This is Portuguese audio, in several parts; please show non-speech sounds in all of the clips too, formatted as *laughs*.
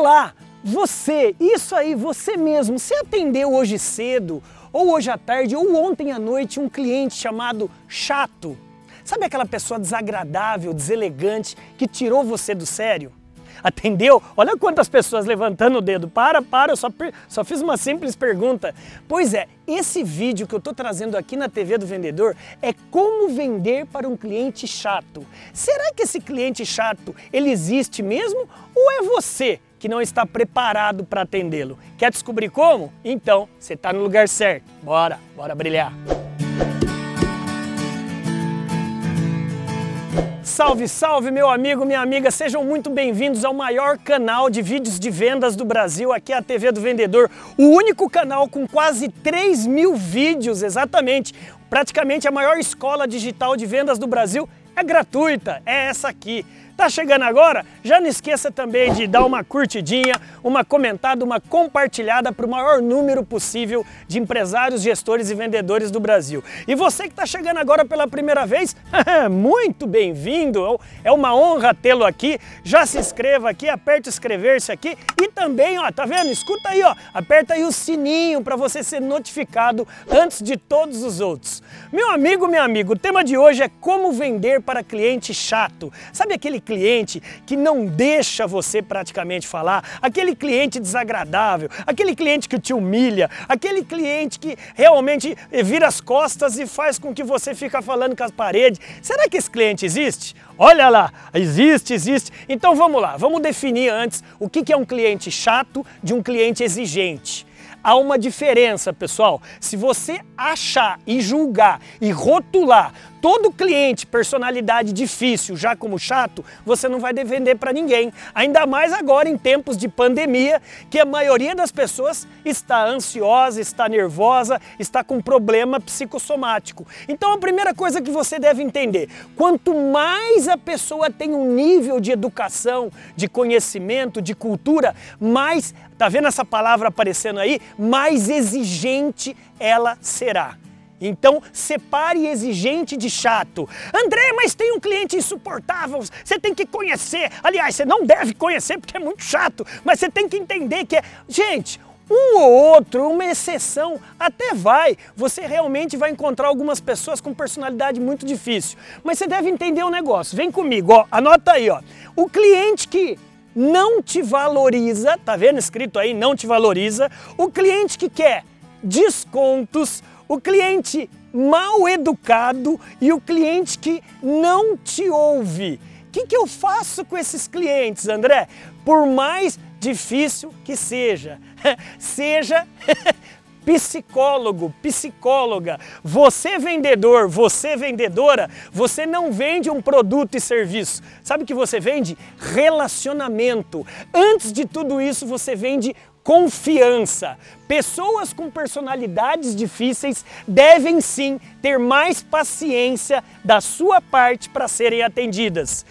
Olá, você, isso aí, você mesmo, você atendeu hoje cedo, ou hoje à tarde, ou ontem à noite um cliente chamado chato? Sabe aquela pessoa desagradável, deselegante, que tirou você do sério? Atendeu? Olha quantas pessoas levantando o dedo. Para, para, eu só, só fiz uma simples pergunta. Pois é, esse vídeo que eu estou trazendo aqui na TV do Vendedor é como vender para um cliente chato. Será que esse cliente chato, ele existe mesmo? Ou é você que não está preparado para atendê-lo? Quer descobrir como? Então, você está no lugar certo. Bora, bora brilhar. Salve, salve, meu amigo, minha amiga, sejam muito bem-vindos ao maior canal de vídeos de vendas do Brasil, aqui é a TV do Vendedor, o único canal com quase 3 mil vídeos, exatamente, praticamente a maior escola digital de vendas do Brasil, é gratuita, é essa aqui. Tá chegando agora? Já não esqueça também de dar uma curtidinha, uma comentada, uma compartilhada para o maior número possível de empresários, gestores e vendedores do Brasil. E você que está chegando agora pela primeira vez, *laughs* muito bem-vindo! É uma honra tê-lo aqui. Já se inscreva aqui, aperte inscrever-se aqui e também, ó, tá vendo? Escuta aí, ó, aperta aí o sininho para você ser notificado antes de todos os outros. Meu amigo, meu amigo, o tema de hoje é como vender para cliente chato. Sabe aquele cliente que não deixa você praticamente falar, aquele cliente desagradável, aquele cliente que te humilha, aquele cliente que realmente vira as costas e faz com que você fica falando com as paredes. Será que esse cliente existe? Olha lá, existe, existe. Então vamos lá, vamos definir antes o que é um cliente chato de um cliente exigente. Há uma diferença, pessoal. Se você achar e julgar e rotular todo cliente, personalidade difícil, já como chato, você não vai vender para ninguém. Ainda mais agora em tempos de pandemia, que a maioria das pessoas está ansiosa, está nervosa, está com problema psicossomático. Então a primeira coisa que você deve entender, quanto mais a pessoa tem um nível de educação, de conhecimento, de cultura, mais, tá vendo essa palavra aparecendo aí? Mais exigente ela será. Então, separe exigente de chato. André, mas tem um cliente insuportável, você tem que conhecer. Aliás, você não deve conhecer porque é muito chato, mas você tem que entender que é. Gente, um ou outro, uma exceção, até vai. Você realmente vai encontrar algumas pessoas com personalidade muito difícil. Mas você deve entender o negócio. Vem comigo, ó. Anota aí, ó. O cliente que não te valoriza, tá vendo escrito aí, não te valoriza. O cliente que quer descontos, o cliente mal educado e o cliente que não te ouve. O que, que eu faço com esses clientes, André? Por mais difícil que seja, *laughs* seja *laughs* psicólogo, psicóloga, você vendedor, você vendedora, você não vende um produto e serviço. Sabe o que você vende? Relacionamento. Antes de tudo isso, você vende confiança. Pessoas com personalidades difíceis devem sim ter mais paciência da sua parte para serem atendidas.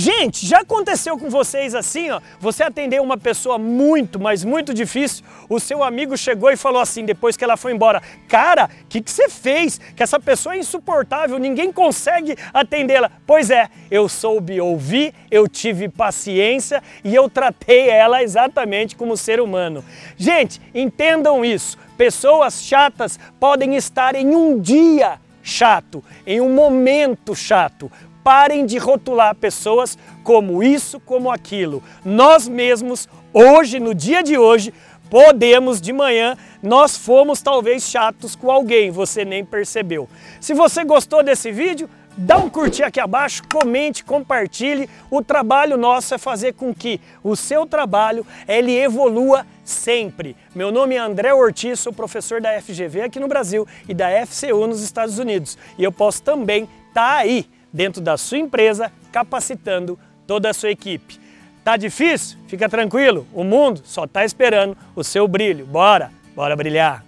Gente, já aconteceu com vocês assim, ó? Você atendeu uma pessoa muito, mas muito difícil, o seu amigo chegou e falou assim, depois que ela foi embora, cara, o que, que você fez? Que essa pessoa é insuportável, ninguém consegue atendê-la. Pois é, eu soube ouvir, eu tive paciência e eu tratei ela exatamente como ser humano. Gente, entendam isso, pessoas chatas podem estar em um dia chato, em um momento chato, Parem de rotular pessoas como isso, como aquilo. Nós mesmos, hoje, no dia de hoje, podemos de manhã, nós fomos talvez chatos com alguém, você nem percebeu. Se você gostou desse vídeo, dá um curtir aqui abaixo, comente, compartilhe. O trabalho nosso é fazer com que o seu trabalho ele evolua sempre. Meu nome é André Ortiz, sou professor da FGV aqui no Brasil e da FCU nos Estados Unidos. E eu posso também estar tá aí dentro da sua empresa, capacitando toda a sua equipe. Tá difícil? Fica tranquilo, o mundo só está esperando o seu brilho. Bora, bora brilhar!